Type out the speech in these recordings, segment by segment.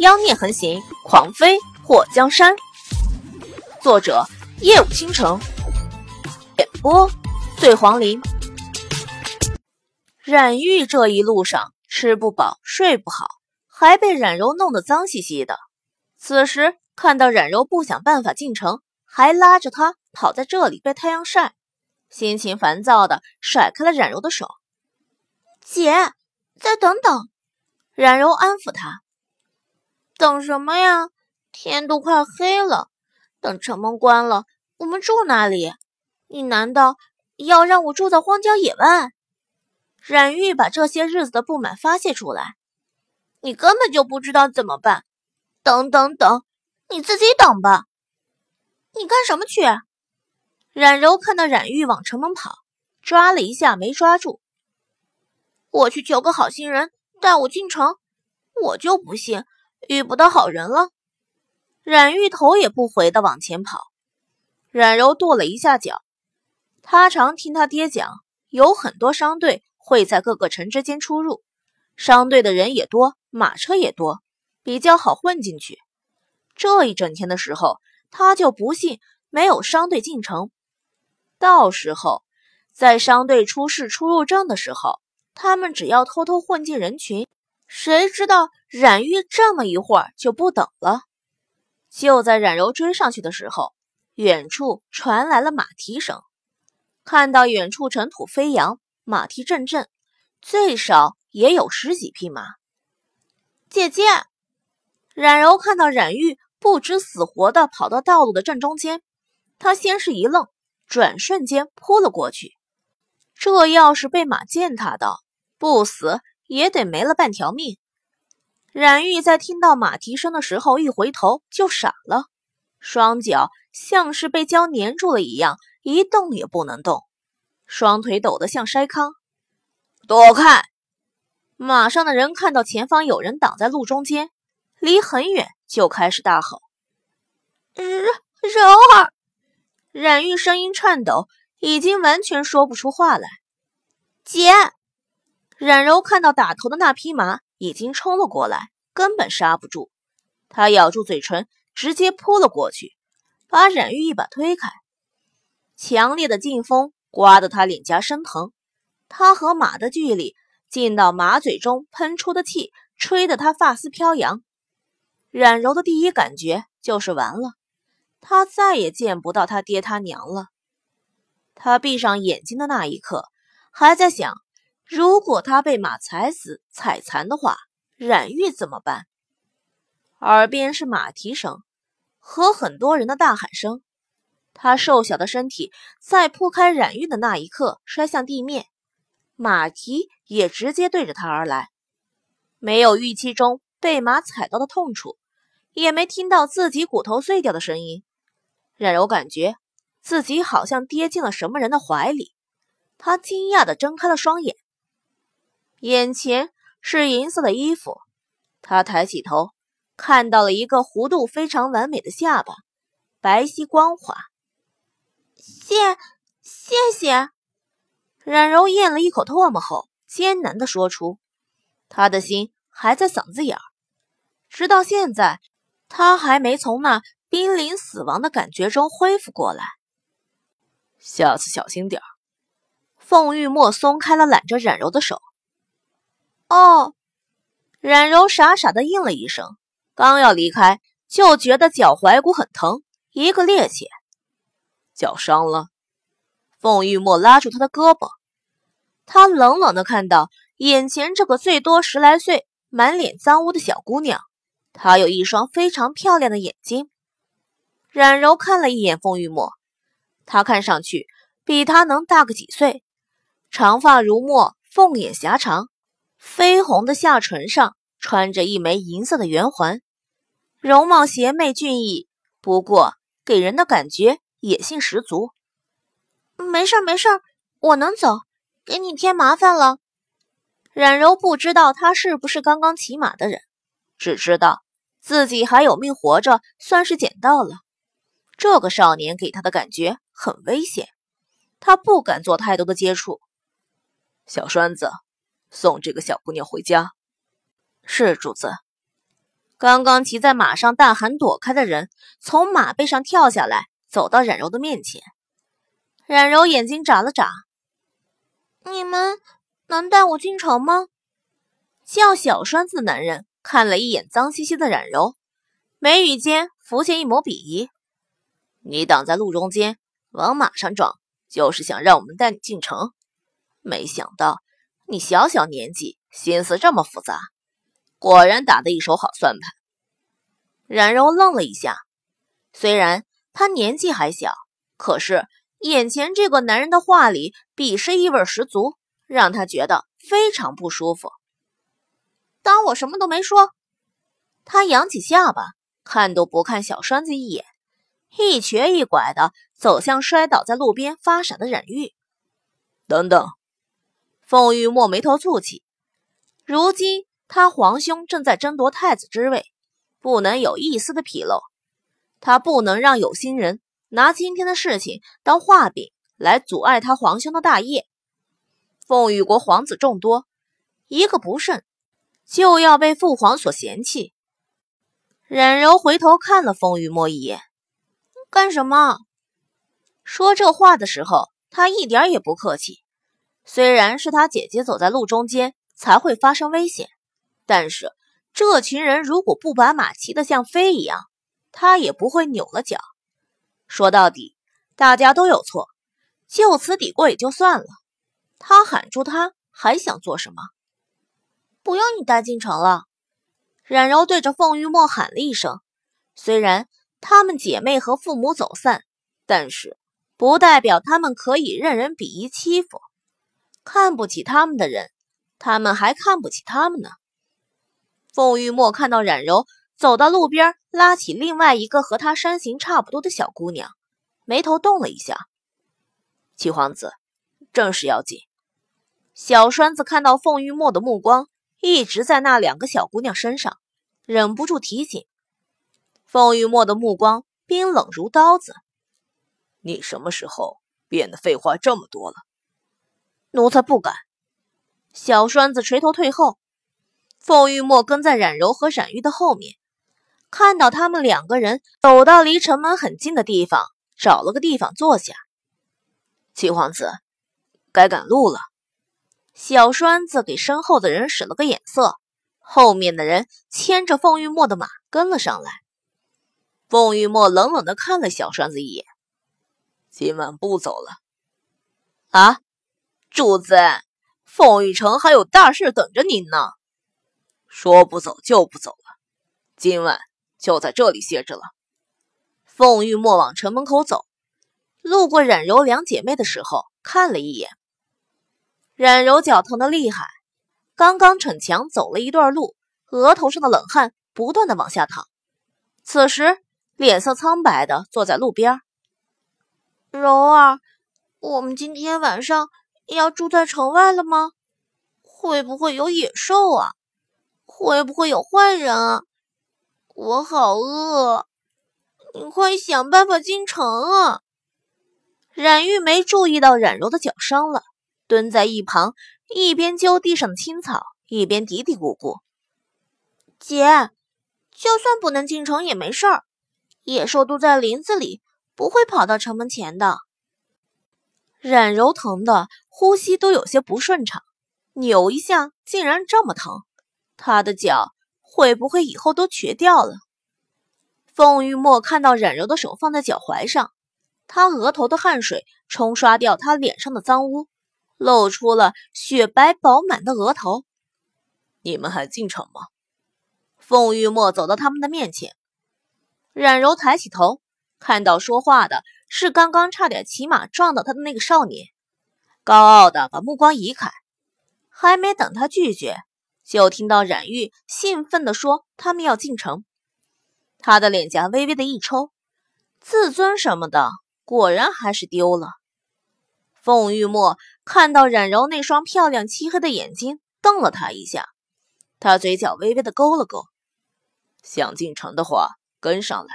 妖孽横行，狂飞破江山。作者：夜舞倾城，演播：醉黄林。冉玉这一路上吃不饱睡不好，还被冉柔弄得脏兮兮的。此时看到冉柔不想办法进城，还拉着他跑在这里被太阳晒，心情烦躁的甩开了冉柔的手。姐，再等等。冉柔安抚他。等什么呀？天都快黑了，等城门关了，我们住哪里？你难道要让我住在荒郊野外？冉玉把这些日子的不满发泄出来。你根本就不知道怎么办。等等等，你自己等吧。你干什么去？冉柔看到冉玉往城门跑，抓了一下没抓住。我去求个好心人带我进城，我就不信。遇不到好人了，冉玉头也不回的往前跑。冉柔跺了一下脚，他常听他爹讲，有很多商队会在各个城之间出入，商队的人也多，马车也多，比较好混进去。这一整天的时候，他就不信没有商队进城。到时候在商队出示出入证的时候，他们只要偷偷混进人群。谁知道冉玉这么一会儿就不等了。就在冉柔追上去的时候，远处传来了马蹄声。看到远处尘土飞扬，马蹄阵阵，最少也有十几匹马。姐姐，冉柔看到冉玉不知死活的跑到道路的正中间，她先是一愣，转瞬间扑了过去。这要是被马践踏到，不死。也得没了半条命。冉玉在听到马蹄声的时候，一回头就傻了，双脚像是被胶粘住了一样，一动也不能动，双腿抖得像筛糠。躲开！马上的人看到前方有人挡在路中间，离很远就开始大吼：“柔柔儿！”冉玉声音颤抖，已经完全说不出话来。姐。冉柔看到打头的那匹马已经冲了过来，根本刹不住。她咬住嘴唇，直接扑了过去，把冉玉一把推开。强烈的劲风刮得她脸颊生疼，她和马的距离近到马嘴中喷出的气吹得她发丝飘扬。冉柔的第一感觉就是完了，她再也见不到他爹他娘了。她闭上眼睛的那一刻，还在想。如果他被马踩死、踩残的话，冉玉怎么办？耳边是马蹄声和很多人的大喊声。他瘦小的身体在扑开冉玉的那一刻摔向地面，马蹄也直接对着他而来。没有预期中被马踩到的痛楚，也没听到自己骨头碎掉的声音。冉柔感觉自己好像跌进了什么人的怀里，他惊讶地睁开了双眼。眼前是银色的衣服，他抬起头，看到了一个弧度非常完美的下巴，白皙光滑。谢，谢谢。冉柔咽了一口唾沫后，艰难地说出，他的心还在嗓子眼儿。直到现在，他还没从那濒临死亡的感觉中恢复过来。下次小心点儿。凤玉墨松开了揽着冉柔的手。哦，冉柔傻傻的应了一声，刚要离开，就觉得脚踝骨很疼，一个趔趄，脚伤了。凤玉墨拉住他的胳膊，他冷冷的看到眼前这个最多十来岁、满脸脏污的小姑娘，她有一双非常漂亮的眼睛。冉柔看了一眼凤玉墨，她看上去比他能大个几岁，长发如墨，凤眼狭长。绯红的下唇上穿着一枚银色的圆环，容貌邪魅俊逸，不过给人的感觉野性十足。没事没事，我能走，给你添麻烦了。冉柔不知道他是不是刚刚骑马的人，只知道自己还有命活着，算是捡到了。这个少年给他的感觉很危险，他不敢做太多的接触。小栓子。送这个小姑娘回家。是主子。刚刚骑在马上大喊躲开的人从马背上跳下来，走到冉柔的面前。冉柔眼睛眨了眨：“你们能带我进城吗？”叫小栓子的男人看了一眼脏兮兮的冉柔，眉宇间浮现一抹鄙夷：“你挡在路中间，往马上撞，就是想让我们带你进城？没想到你小小年纪，心思这么复杂。”果然打得一手好算盘。冉柔愣了一下，虽然她年纪还小，可是眼前这个男人的话里鄙视意味十足，让她觉得非常不舒服。当我什么都没说。她扬起下巴，看都不看小栓子一眼，一瘸一拐的走向摔倒在路边发傻的冉玉。等等，凤玉墨眉头蹙起，如今。他皇兄正在争夺太子之位，不能有一丝的纰漏。他不能让有心人拿今天的事情当画饼来阻碍他皇兄的大业。凤羽国皇子众多，一个不慎就要被父皇所嫌弃。冉柔回头看了凤羽墨一眼，干什么？说这话的时候，他一点也不客气。虽然是他姐姐走在路中间，才会发生危险。但是这群人如果不把马骑得像飞一样，他也不会扭了脚。说到底，大家都有错，就此抵过也就算了。他喊住他，还想做什么？不用你带进城了。冉柔对着凤玉墨喊了一声。虽然她们姐妹和父母走散，但是不代表她们可以任人鄙夷欺负。看不起他们的人，他们还看不起他们呢。凤玉墨看到冉柔走到路边，拉起另外一个和她身形差不多的小姑娘，眉头动了一下。七皇子，正事要紧。小栓子看到凤玉墨的目光一直在那两个小姑娘身上，忍不住提醒。凤玉墨的目光冰冷如刀子。你什么时候变得废话这么多了？奴才不敢。小栓子垂头退后。凤玉墨跟在冉柔和冉玉的后面，看到他们两个人走到离城门很近的地方，找了个地方坐下。七皇子，该赶路了。小栓子给身后的人使了个眼色，后面的人牵着凤玉墨的马跟了上来。凤玉墨冷冷的看了小栓子一眼：“今晚不走了。”啊，主子，凤玉城还有大事等着您呢。说不走就不走了，今晚就在这里歇着了。凤玉墨往城门口走，路过冉柔两姐妹的时候，看了一眼。冉柔脚疼的厉害，刚刚逞强走了一段路，额头上的冷汗不断的往下淌，此时脸色苍白的坐在路边。柔儿，我们今天晚上要住在城外了吗？会不会有野兽啊？会不会有坏人啊？我好饿，你快想办法进城啊！冉玉没注意到冉柔的脚伤了，蹲在一旁，一边揪地上的青草，一边嘀嘀咕咕：“姐，就算不能进城也没事儿，野兽都在林子里，不会跑到城门前的。”冉柔疼的呼吸都有些不顺畅，扭一下竟然这么疼。他的脚会不会以后都瘸掉了？凤玉墨看到冉柔的手放在脚踝上，他额头的汗水冲刷掉他脸上的脏污，露出了雪白饱满的额头。你们还进城吗？凤玉墨走到他们的面前，冉柔抬起头，看到说话的是刚刚差点骑马撞到他的那个少年，高傲的把目光移开，还没等他拒绝。就听到冉玉兴奋地说：“他们要进城。”他的脸颊微微的一抽，自尊什么的，果然还是丢了。凤玉墨看到冉柔那双漂亮漆黑的眼睛，瞪了他一下，他嘴角微微的勾了勾：“想进城的话，跟上来；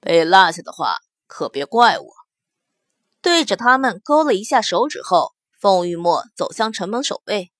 被落下的话，可别怪我。”对着他们勾了一下手指后，凤玉墨走向城门守卫。